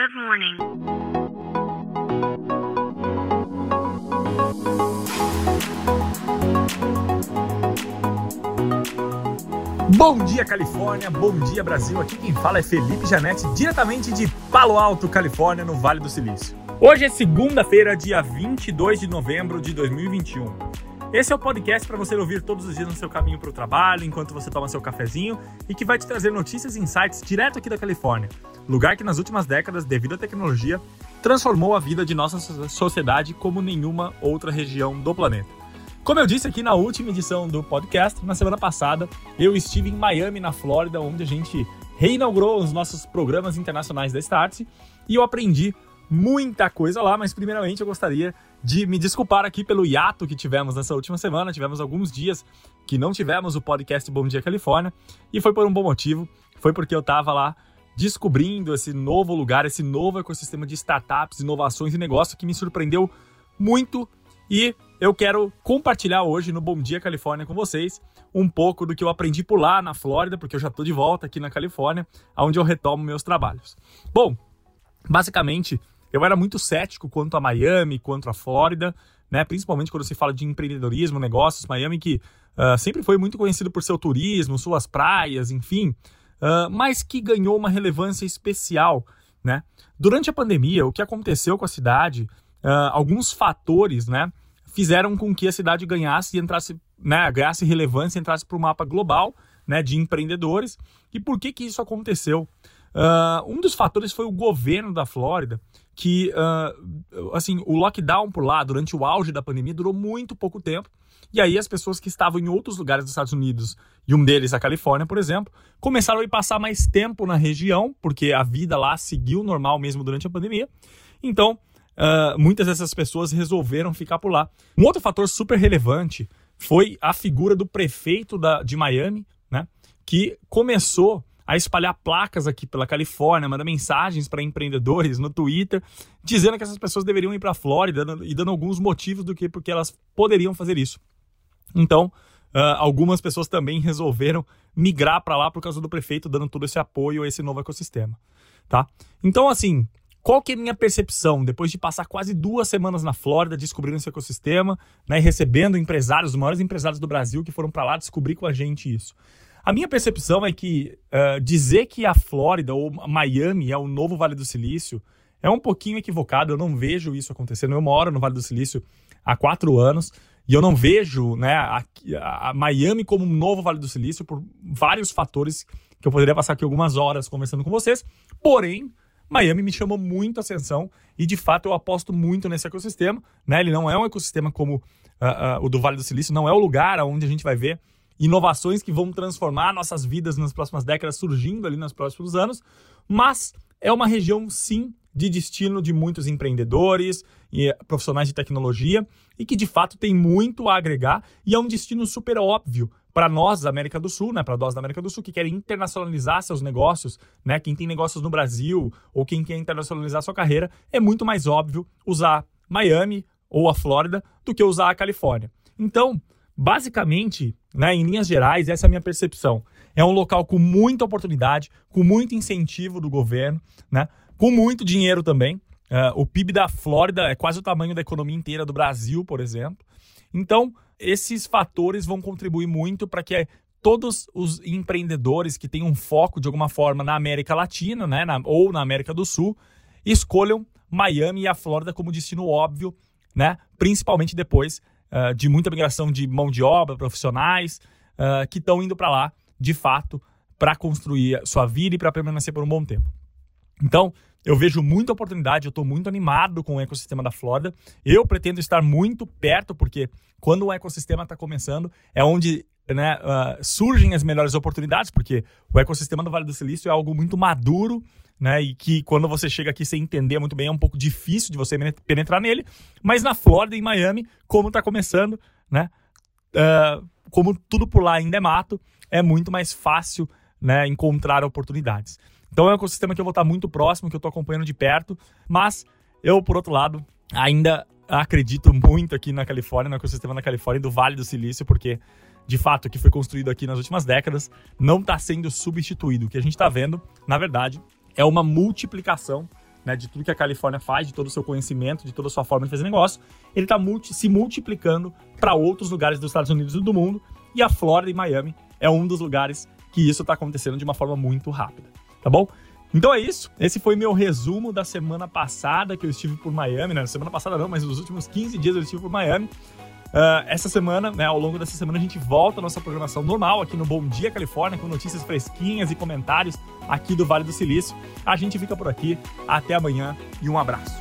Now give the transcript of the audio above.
Good morning. Bom dia, Califórnia. Bom dia, Brasil. Aqui quem fala é Felipe Janete, diretamente de Palo Alto, Califórnia, no Vale do Silício. Hoje é segunda-feira, dia 22 de novembro de 2021. Esse é o podcast para você ouvir todos os dias no seu caminho para o trabalho, enquanto você toma seu cafezinho e que vai te trazer notícias e insights direto aqui da Califórnia, lugar que nas últimas décadas, devido à tecnologia, transformou a vida de nossa sociedade como nenhuma outra região do planeta. Como eu disse aqui na última edição do podcast, na semana passada, eu estive em Miami, na Flórida, onde a gente reinaugurou os nossos programas internacionais da Startse e eu aprendi muita coisa lá, mas primeiramente eu gostaria de me desculpar aqui pelo hiato que tivemos nessa última semana. Tivemos alguns dias que não tivemos o podcast Bom Dia Califórnia e foi por um bom motivo. Foi porque eu estava lá descobrindo esse novo lugar, esse novo ecossistema de startups, inovações e negócio que me surpreendeu muito e eu quero compartilhar hoje no Bom Dia Califórnia com vocês um pouco do que eu aprendi por lá na Flórida, porque eu já estou de volta aqui na Califórnia, onde eu retomo meus trabalhos. Bom, basicamente, eu era muito cético quanto a Miami, quanto a Flórida, né? Principalmente quando se fala de empreendedorismo, negócios. Miami que uh, sempre foi muito conhecido por seu turismo, suas praias, enfim, uh, mas que ganhou uma relevância especial, né? Durante a pandemia, o que aconteceu com a cidade, uh, alguns fatores, né? fizeram com que a cidade ganhasse e entrasse, né, ganhasse relevância, entrasse para o mapa global, né, de empreendedores. E por que que isso aconteceu? Uh, um dos fatores foi o governo da Flórida, que, uh, assim, o lockdown por lá, durante o auge da pandemia, durou muito pouco tempo. E aí as pessoas que estavam em outros lugares dos Estados Unidos, e um deles a Califórnia, por exemplo, começaram a passar mais tempo na região, porque a vida lá seguiu normal mesmo durante a pandemia. Então, uh, muitas dessas pessoas resolveram ficar por lá. Um outro fator super relevante foi a figura do prefeito da, de Miami, né, que começou a espalhar placas aqui pela Califórnia, mandar mensagens para empreendedores no Twitter, dizendo que essas pessoas deveriam ir para a Flórida e dando alguns motivos do que porque elas poderiam fazer isso. Então, uh, algumas pessoas também resolveram migrar para lá por causa do prefeito dando todo esse apoio a esse novo ecossistema, tá? Então, assim, qual que é a minha percepção depois de passar quase duas semanas na Flórida descobrindo esse ecossistema, né, e recebendo empresários, os maiores empresários do Brasil que foram para lá descobrir com a gente isso? A minha percepção é que uh, dizer que a Flórida ou Miami é o novo Vale do Silício é um pouquinho equivocado. Eu não vejo isso acontecendo. Eu moro no Vale do Silício há quatro anos e eu não vejo né, a, a Miami como um novo Vale do Silício por vários fatores que eu poderia passar aqui algumas horas conversando com vocês. Porém, Miami me chamou muito a atenção e de fato eu aposto muito nesse ecossistema. Né? Ele não é um ecossistema como uh, uh, o do Vale do Silício, não é o lugar onde a gente vai ver inovações que vão transformar nossas vidas nas próximas décadas, surgindo ali nos próximos anos, mas é uma região sim de destino de muitos empreendedores e profissionais de tecnologia e que de fato tem muito a agregar e é um destino super óbvio para nós da América do Sul, né, para nós da América do Sul que querem internacionalizar seus negócios, né, quem tem negócios no Brasil ou quem quer internacionalizar sua carreira, é muito mais óbvio usar Miami ou a Flórida do que usar a Califórnia. Então, basicamente, né, em linhas gerais, essa é a minha percepção. É um local com muita oportunidade, com muito incentivo do governo, né, com muito dinheiro também. Uh, o PIB da Flórida é quase o tamanho da economia inteira do Brasil, por exemplo. Então, esses fatores vão contribuir muito para que todos os empreendedores que têm um foco de alguma forma na América Latina, né, na, ou na América do Sul, escolham Miami e a Flórida como destino óbvio, né, principalmente depois uh, de muita migração de mão de obra, profissionais uh, que estão indo para lá, de fato, para construir sua vida e para permanecer por um bom tempo. Então, eu vejo muita oportunidade, eu estou muito animado com o ecossistema da Flórida. Eu pretendo estar muito perto, porque quando o ecossistema está começando, é onde né, uh, surgem as melhores oportunidades, porque o ecossistema do Vale do Silício é algo muito maduro, né, e que quando você chega aqui sem entender muito bem, é um pouco difícil de você penetrar nele. Mas na Flórida em Miami, como está começando, né, uh, como tudo por lá ainda é mato, é muito mais fácil né, encontrar oportunidades. Então é um ecossistema que eu vou estar muito próximo, que eu estou acompanhando de perto, mas eu, por outro lado, ainda acredito muito aqui na Califórnia, no ecossistema da Califórnia e do Vale do Silício, porque de fato que foi construído aqui nas últimas décadas não está sendo substituído. O que a gente está vendo, na verdade, é uma multiplicação né, de tudo que a Califórnia faz, de todo o seu conhecimento, de toda a sua forma de fazer negócio, ele está multi, se multiplicando para outros lugares dos Estados Unidos e do mundo. E a Flórida e Miami é um dos lugares que isso está acontecendo de uma forma muito rápida, tá bom? Então é isso. Esse foi meu resumo da semana passada que eu estive por Miami, né? Semana passada não, mas nos últimos 15 dias eu estive por Miami. Uh, essa semana, né, ao longo dessa semana, a gente volta à nossa programação normal aqui no Bom Dia Califórnia, com notícias fresquinhas e comentários aqui do Vale do Silício. A gente fica por aqui. Até amanhã e um abraço.